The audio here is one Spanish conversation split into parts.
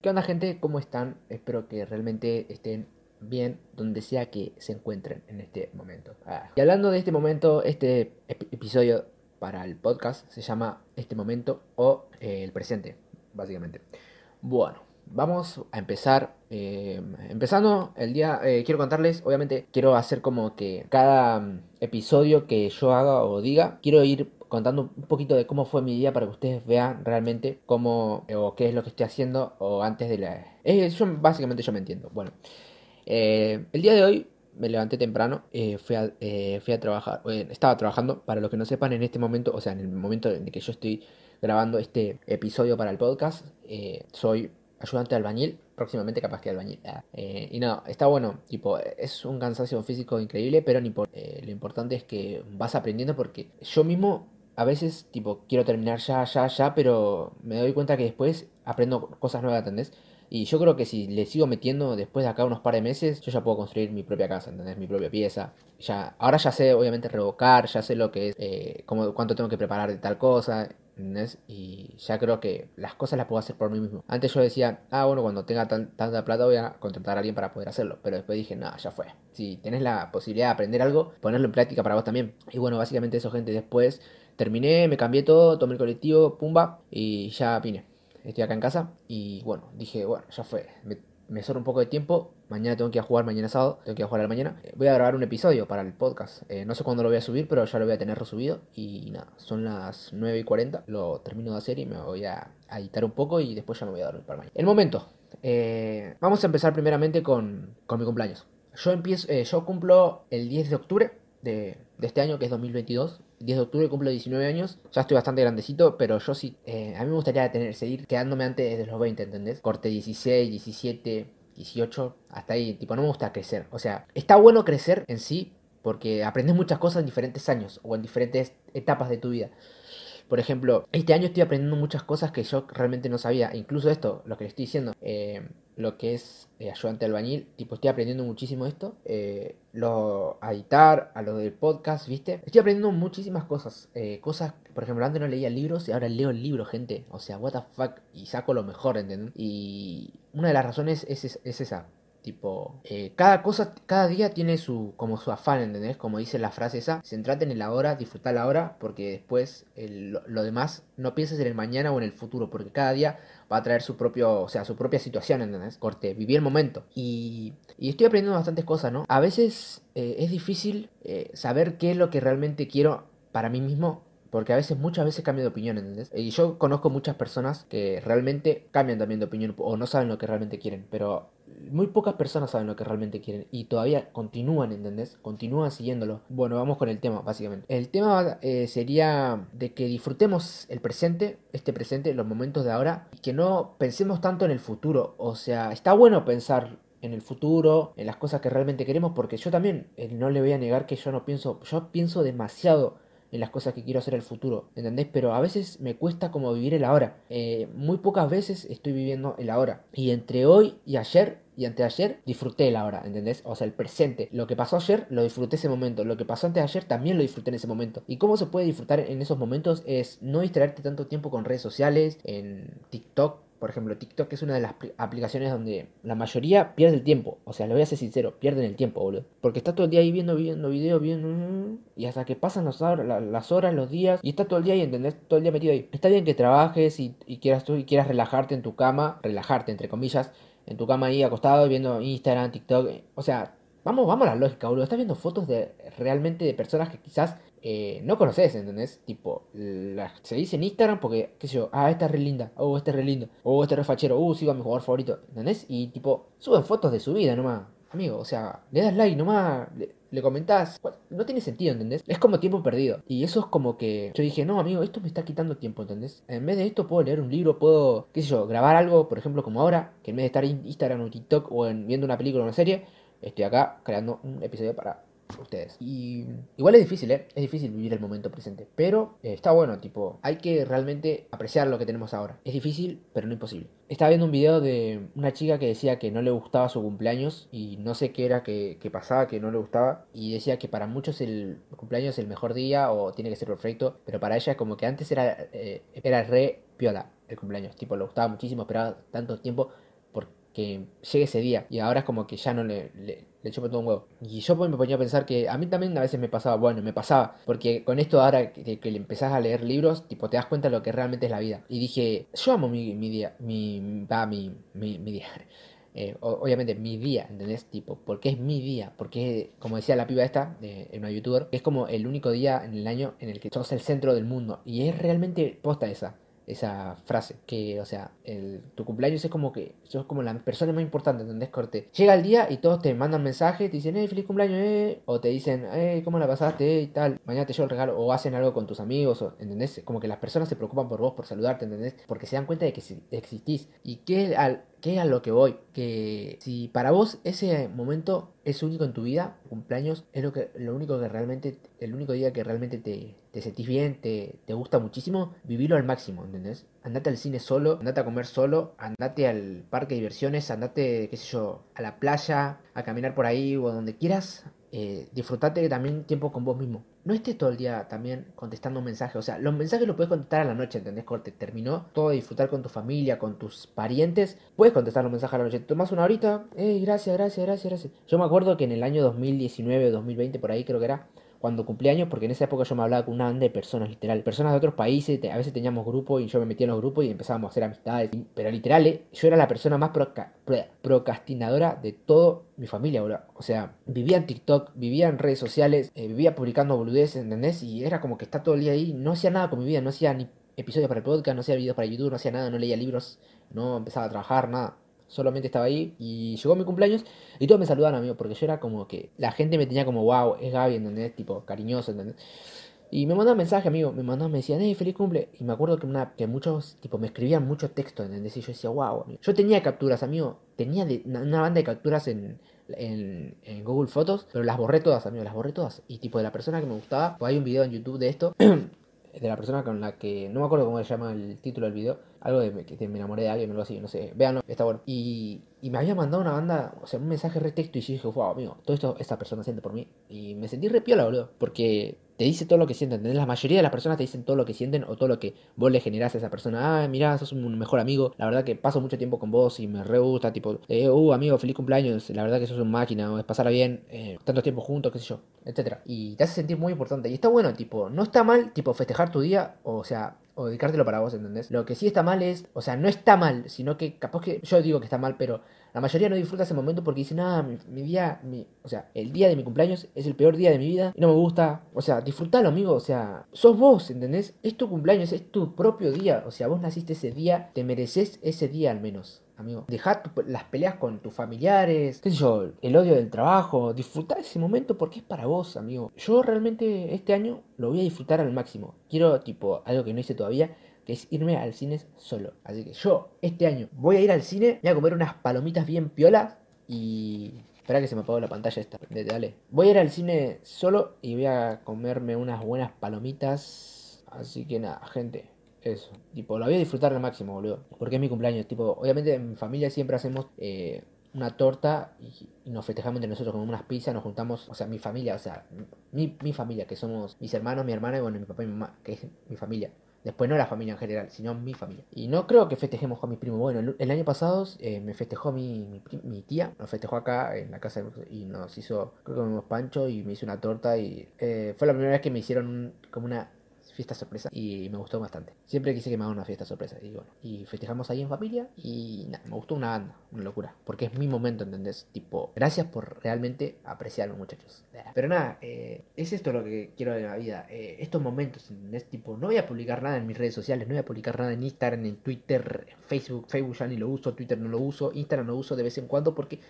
¿Qué onda gente? ¿Cómo están? Espero que realmente estén bien donde sea que se encuentren en este momento. Ah, Y hablando de este momento, este ep- episodio para el podcast se llama Este momento o eh, el presente, básicamente. Bueno, vamos a empezar. eh, empezando el día, eh, quiero contarles, obviamente, quiero hacer como que cada mm, episodio que yo haga o diga, quiero ir contando un poquito de cómo fue mi día para que ustedes vean realmente cómo eh, o qué es lo que estoy haciendo o antes de la... eh, básicamente yo me entiendo. Bueno, eh, el día de hoy me levanté temprano, fui, a, fui a trabajar, estaba trabajando, para los que no sepan, en este momento, o sea, en el momento en que yo estoy grabando este episodio para el podcast, soy ayudante de albañil, próximamente capaz que albañil. ah, y no, está bueno, tipo, es un cansancio físico increíble, pero lo importante es que vas aprendiendo porque yo mismo a veces, tipo, quiero terminar ya, ya, ya, pero me doy cuenta que después aprendo cosas nuevas, ¿entendés? Y yo creo que si le sigo metiendo después de acá unos par de meses, yo ya puedo construir mi propia casa, ¿entendés? Mi propia pieza. Ya, ahora ya sé, obviamente, revocar, ya sé lo que es, eh, cómo, cuánto tengo que preparar de tal cosa, ¿entendés? Y ya creo que las cosas las puedo hacer por mí mismo. Antes yo decía, ah, bueno, cuando tenga tan- tanta plata voy a contratar a alguien para poder hacerlo. Pero después dije, no, ya fue. Si tenés la posibilidad de aprender algo, ponerlo en práctica para vos también. Y bueno, básicamente eso, gente. Después terminé, me cambié todo, tomé el colectivo, pumba, y ya vine. Estoy acá en casa y bueno, dije, bueno, ya fue. Me, me un poco de tiempo. Mañana tengo que jugar, mañana sábado, tengo que jugar a la mañana. Eh, Voy a grabar un episodio para el podcast. Eh, no sé cuándo lo voy a subir, pero ya lo voy a tener resubido. Y nada, son las 9 y 40. Lo termino de hacer y me voy a, a editar un poco y después ya me voy a dormir para mañana. El momento. Eh, vamos a empezar primeramente con, con mi cumpleaños. Yo empiezo, eh, yo cumplo el 10 de octubre de, este año, que es 2022. 10 de octubre cumplo 19 años. Ya estoy bastante grandecito, pero yo sí. eh, a mí me gustaría tener, seguir quedándome antes de los 20, ¿entendés? Corte 16, 17, 18, hasta ahí. Tipo, no me gusta crecer. O sea, está bueno crecer en sí, porque aprendes muchas cosas en diferentes años o en diferentes etapas de tu vida. Por ejemplo, este año estoy aprendiendo muchas cosas que yo realmente no sabía. Incluso esto, lo que le estoy diciendo, eh, lo que es eh, ayudante albañil, tipo, estoy aprendiendo muchísimo esto. eh, lo, a editar, a lo del podcast, ¿viste? Estoy aprendiendo muchísimas cosas. eh, cosas, por ejemplo, antes no leía libros y ahora leo el libro, gente. O sea, what the fuck. Y saco lo mejor, ¿entendés? Y una de las razones es, es, es esa. Tipo, eh, cada cosa, cada día tiene su, como su afán, ¿entendés? Como dice la frase esa, centrate en el ahora, disfruta la hora, porque después el- lo, demás no pienses en el mañana o en el futuro, porque cada día va a traer su propio, o sea, su propia situación, ¿entendés? Corte, vivir el momento. Y, y estoy aprendiendo bastantes cosas, ¿no? A veces eh, es difícil eh, saber qué es lo que realmente quiero para mí mismo porque a veces, muchas veces cambio de opinión, ¿entendés? Y yo conozco muchas personas que realmente cambian también de opinión o no saben lo que realmente quieren, pero muy pocas personas saben lo que realmente quieren y todavía continúan, ¿entendés? Continúan siguiéndolo. Bueno, vamos con el tema, básicamente. El tema eh, sería de que disfrutemos el presente, este presente, los momentos de ahora, y que no pensemos tanto en el futuro. O sea, está bueno pensar en el futuro, en las cosas que realmente queremos, porque yo también eh, no le voy a negar que yo no pienso, yo pienso demasiado en las cosas que quiero hacer en el futuro, ¿entendés? Pero a veces me cuesta como vivir el ahora. Eh, muy pocas veces estoy viviendo el ahora. Y entre hoy y ayer y anteayer disfruté el ahora, ¿entendés? O sea, el presente. Lo que pasó ayer lo disfruté ese momento. Lo que pasó antes de ayer también lo disfruté en ese momento. ¿Y cómo se puede disfrutar en esos momentos? Es no distraerte tanto tiempo con redes sociales, en TikTok. Por ejemplo, TikTok es una de las pli- aplicaciones donde la mayoría pierde el tiempo. O sea, le voy a ser sincero, pierden el tiempo, boludo. Porque está todo el día ahí viendo, viendo videos, viendo... Y hasta que pasan las horas, los días. Y está todo el día ahí, ¿entendés? Todo el día metido ahí. Está bien que trabajes y, y quieras tú y quieras relajarte en tu cama. Relajarte, entre comillas. En tu cama ahí acostado viendo Instagram, TikTok. O sea, vamos, vamos a la lógica, boludo. Estás viendo fotos de realmente de personas que quizás eh, no conoces, ¿entendés? Tipo, se dice en Instagram porque, qué sé yo, ah, esta es re linda, oh, este es re lindo, oh, este es re fachero, uh, sigo a mi jugador favorito, ¿entendés? Y tipo, suben fotos de su vida nomás, amigo, o sea, le das like nomás, le, le comentás, no tiene sentido, ¿entendés? Es como tiempo perdido. Y eso es como que yo dije, no, amigo, esto me está quitando tiempo, ¿entendés? En vez de esto puedo leer un libro, puedo, qué sé yo, grabar algo, por ejemplo, como ahora, que en vez de estar en Instagram o TikTok o en, viendo una película o una serie, estoy acá creando un episodio para ustedes. Y igual es difícil, ¿eh? Es difícil vivir el momento presente. Pero eh, está bueno, tipo, hay que realmente apreciar lo que tenemos ahora. Es difícil, pero no imposible. Estaba viendo un video de una chica que decía que no le gustaba su cumpleaños y no sé qué era que, pasaba, que no le gustaba. Y decía que para muchos el cumpleaños es el mejor día o tiene que ser perfecto. Pero para ella como que antes era, eh, era re piola el cumpleaños. Tipo, le gustaba muchísimo, esperaba tanto tiempo que llegue ese día. Y ahora es como que ya no le, le chupo todo. Y yo me ponía a pensar que a mí también a veces me pasaba, bueno, me pasaba, porque con esto ahora que, que empezás a leer libros, tipo, te das cuenta de lo que realmente es la vida. Y dije, yo amo mi, día, mi, mi, mi, mi día. Eh, obviamente mi día, ¿entendés? Tipo, porque es mi día, porque como decía la piba esta, de, una youtuber, es como el único día en el año en el que sos el centro del mundo. Y es realmente posta esa esa frase. Que, o sea, el, tu cumpleaños es como que sos como la persona más importante, ¿entendés? Corte. Llega el día y todos te mandan mensajes, te dicen, eh, feliz cumpleaños, eh. O te dicen, eh, ¿cómo la pasaste? Eh, y tal. Mañana te llevo el regalo. O hacen algo con tus amigos, ¿entendés? Como que las personas se preocupan por vos, por saludarte, ¿entendés? Porque se dan cuenta de que existís. Y que al, ¿Qué a lo que voy? Que si para vos ese momento es único en tu vida, cumpleaños, es lo, que, lo único que realmente, el único día que realmente te, te sentís bien, te, te gusta muchísimo, vivilo al máximo, ¿entendés? Andate al cine solo, andate a comer solo, andate al parque de diversiones, andate, qué sé yo, a la playa, a caminar por ahí o donde quieras, eh, disfrutate también tiempo con vos mismo. No estés todo el día también contestando mensajes. O sea, los mensajes los puedes contestar a la noche, ¿entendés? Corte, terminó todo disfrutar con tu familia, con tus parientes. Puedes contestar los mensajes a la noche. Tomas una horita, gracias, gracias, gracias, gracias. Yo me acuerdo que en el año 2019 o 2020, por ahí creo que era, cuando cumplí años, porque en esa época yo me hablaba con una banda de personas, literal, personas de otros países, a veces teníamos grupos y yo me metía en los grupos y empezábamos a hacer amistades, pero literal, yo era la persona más procrastinadora de toda mi familia, bro. O sea, vivía en TikTok, vivía en redes sociales, eh, vivía publicando boludeces, ¿entendés? Y era como que está todo el día ahí, no hacía nada con mi vida, no hacía ni episodios para el podcast, no hacía videos para YouTube, no hacía nada, no leía libros, no empezaba a trabajar, nada solamente estaba ahí y llegó mi cumpleaños y todos me saludaban, amigo, porque yo era como que la gente me tenía como, wow, es Gaby, ¿entendés? Tipo, cariñoso, ¿entendés? Y me mandaban mensaje, amigo, me mandaban, me decían, hey, feliz cumple. Y me acuerdo que, una, que muchos, tipo, me escribían mucho texto, ¿entendés? Y yo decía, wow, amigo. Yo tenía capturas, amigo, tenía una, banda de capturas en, en, en, Google Fotos, pero las borré todas, amigo, las borré todas. Y tipo, de la persona que me gustaba, pues hay un video en YouTube de esto, de la persona con la que, no me acuerdo cómo se llama el título del video, algo de que me enamoré de alguien o algo así, no sé, véanlo, está bueno. Y, me había mandado una banda, o sea, un mensaje re texto y yo dije, wow, amigo, todo esto esta persona siente por mí. Y me sentí re piola, boludo, porque te dice todo lo que sienten. ¿entendés? La mayoría de las personas te dicen todo lo que sienten o todo lo que vos le generás a esa persona. Ah, mirá, sos un mejor amigo. La verdad que paso mucho tiempo con vos y me re gusta. Tipo, eh, uh, amigo, feliz cumpleaños. La verdad que sos un máquina. O es pasarla bien. Eh, tanto tiempo juntos, qué sé yo, etcétera. Y te hace sentir muy importante. Y está bueno, tipo, no está mal, tipo, festejar tu día. O sea, o dedicártelo para vos, ¿entendés? Lo que sí está mal es, o sea, no está mal, sino que capaz que yo digo que está mal, pero la mayoría no disfruta ese momento porque dice, nada, mi, día, o sea, el día de mi cumpleaños es el peor día de mi vida y no me gusta. O sea, disfrutalo, amigo, o sea, sos vos, ¿entendés? Es tu cumpleaños, es tu propio día, o sea, vos naciste ese día, te mereces ese día al menos amigo. Dejar las peleas con tus familiares, qué sé yo, el odio del trabajo, disfrutar ese momento porque es para vos, amigo. Yo realmente este año lo voy a disfrutar al máximo. Quiero, tipo, algo que no hice todavía, que es irme al cine solo. Así que yo este año voy a ir al cine, voy a comer unas palomitas bien piolas y... Espera que se me apagó la pantalla esta. Dale. Voy a ir al cine solo y voy a comerme unas buenas palomitas. Así que nada, gente. Eso, tipo, lo voy a disfrutar al máximo, boludo. Porque es mi cumpleaños, tipo, obviamente en mi familia siempre hacemos eh, una torta y, nos festejamos entre nosotros con unas pizzas, nos juntamos, o sea, mi familia, o sea, mi, mi familia, que somos mis hermanos, mi hermana y bueno, mi papá y mi mamá, que es mi familia. Después no la familia en general, sino mi familia. Y no creo que festejemos con mi primo. Bueno, el, año pasado eh, me festejó mi, mi, tía, nos festejó acá en la casa y nos hizo, creo que comimos pancho y me hizo una torta y eh, fue la primera vez que me hicieron como una fiesta sorpresa y me gustó bastante. Siempre quise que me hagan una fiesta sorpresa y bueno, y festejamos ahí en familia y nada, me gustó una banda, una locura, porque es mi momento, ¿entendés? Tipo, gracias por realmente apreciarme muchachos. Pero nada, eh, es esto lo que quiero de la vida, eh, estos momentos, ¿entendés? Tipo, no voy a publicar nada en mis redes sociales, no voy a publicar nada en Instagram, en Twitter, en Facebook, Facebook ya ni lo uso, Twitter no lo uso, Instagram lo uso de vez en cuando porque,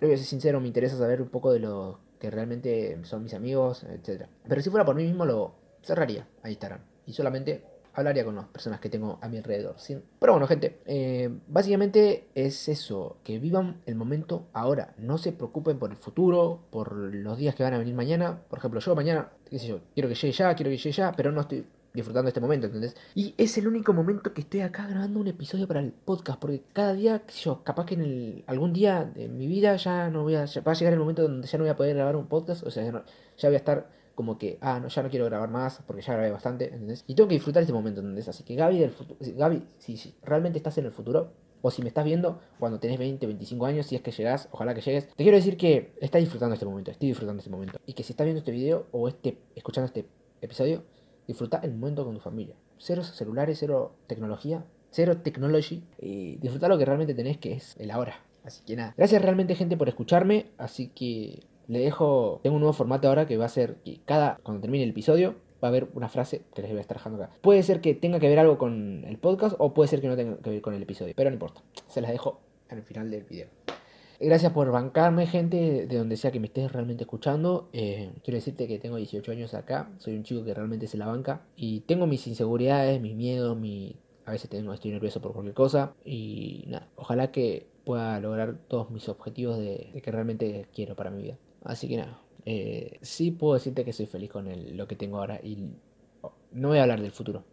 voy a ser sincero, me interesa saber un poco de lo que realmente son mis amigos, etcétera. Pero si fuera por mí mismo lo cerraría a Instagram y solamente hablaría con las personas que tengo a mi alrededor. Pero bueno, gente, eh, básicamente es eso, que vivan el momento ahora, no se preocupen por el futuro, por los días que van a venir mañana. Por ejemplo, yo mañana, qué sé yo, quiero que llegue ya, quiero que llegue ya, pero no estoy disfrutando este momento, ¿entendés? Y es el único momento que estoy acá grabando un episodio para el podcast, porque cada día, qué sé yo, capaz que en el, algún día de mi vida ya no voy a, va a llegar el momento donde ya no voy a poder grabar un podcast, o sea, ya, ya voy a estar como que, ah, no, ya no quiero grabar más porque ya grabé bastante, ¿entendés? Y tengo que disfrutar este momento, ¿entendés? Así que Gaby del futuro, Gaby, si, realmente estás en el futuro, o si me estás viendo cuando tenés 20, 25 años, si es que llegás, ojalá que llegues, te quiero decir que estás disfrutando este momento, estoy disfrutando este momento. Y que si estás viendo este video o este, escuchando este episodio, disfruta el momento con tu familia. Cero celulares, cero tecnología, cero technology. Y disfruta lo que realmente tenés, que es el ahora. Así que nada, gracias realmente gente por escucharme. Así que le dejo, tengo un nuevo formato ahora que va a ser que cada, cuando termine el episodio, va a haber una frase que les voy a estar dejando acá. Puede ser que tenga que ver algo con el podcast o puede ser que no tenga que ver con el episodio, pero no importa, se las dejo al final del video. Gracias por bancarme, gente, de donde sea que me estés realmente escuchando. Eh, quiero decirte que tengo 18 años acá, soy un chico que realmente se la banca y tengo mis inseguridades, mis miedos, mi... a veces tengo, estoy nervioso por cualquier cosa y nada, ojalá que pueda lograr todos mis objetivos de que realmente quiero para mi vida. Así que nada, eh, sí puedo decirte que soy feliz con lo que tengo ahora y no voy a hablar del futuro.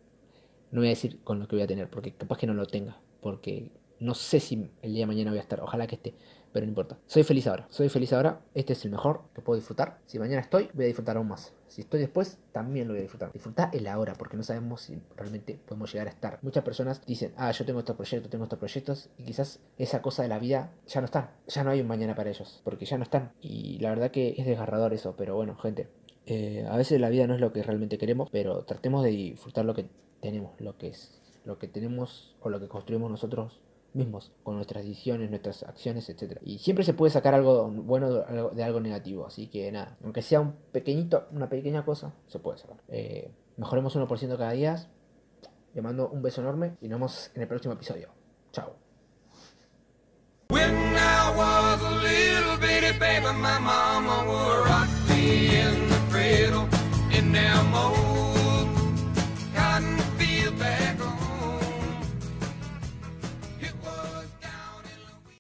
No voy a decir con lo que voy a tener, porque capaz que no lo tenga, porque no sé si el día de mañana voy a estar, ojalá que esté, pero no importa. Soy feliz ahora, soy feliz ahora, este es el mejor que puedo disfrutar. Si mañana estoy, voy a disfrutar aún más. Si estoy después, también lo voy a disfrutar. Disfruta el ahora, porque no sabemos si realmente podemos llegar a estar. Muchas personas dicen, ah, yo tengo estos proyectos, tengo estos proyectos, y quizás esa cosa de la vida ya no está. Ya no hay un mañana para ellos, porque ya no están. Y la verdad que es desgarrador eso, pero bueno, gente. Eh, a veces la vida no es lo que realmente queremos, pero tratemos de disfrutar lo que tenemos, lo que es, lo que tenemos o lo que construimos nosotros mismos, con nuestras decisiones, nuestras acciones, etc. Y siempre se puede sacar algo bueno de algo negativo, así que nada, aunque sea un pequeñito, una pequeña cosa, se puede sacar. Eh, mejoremos 1% cada día. Le mando un beso enorme y nos vemos en el próximo episodio. Chao.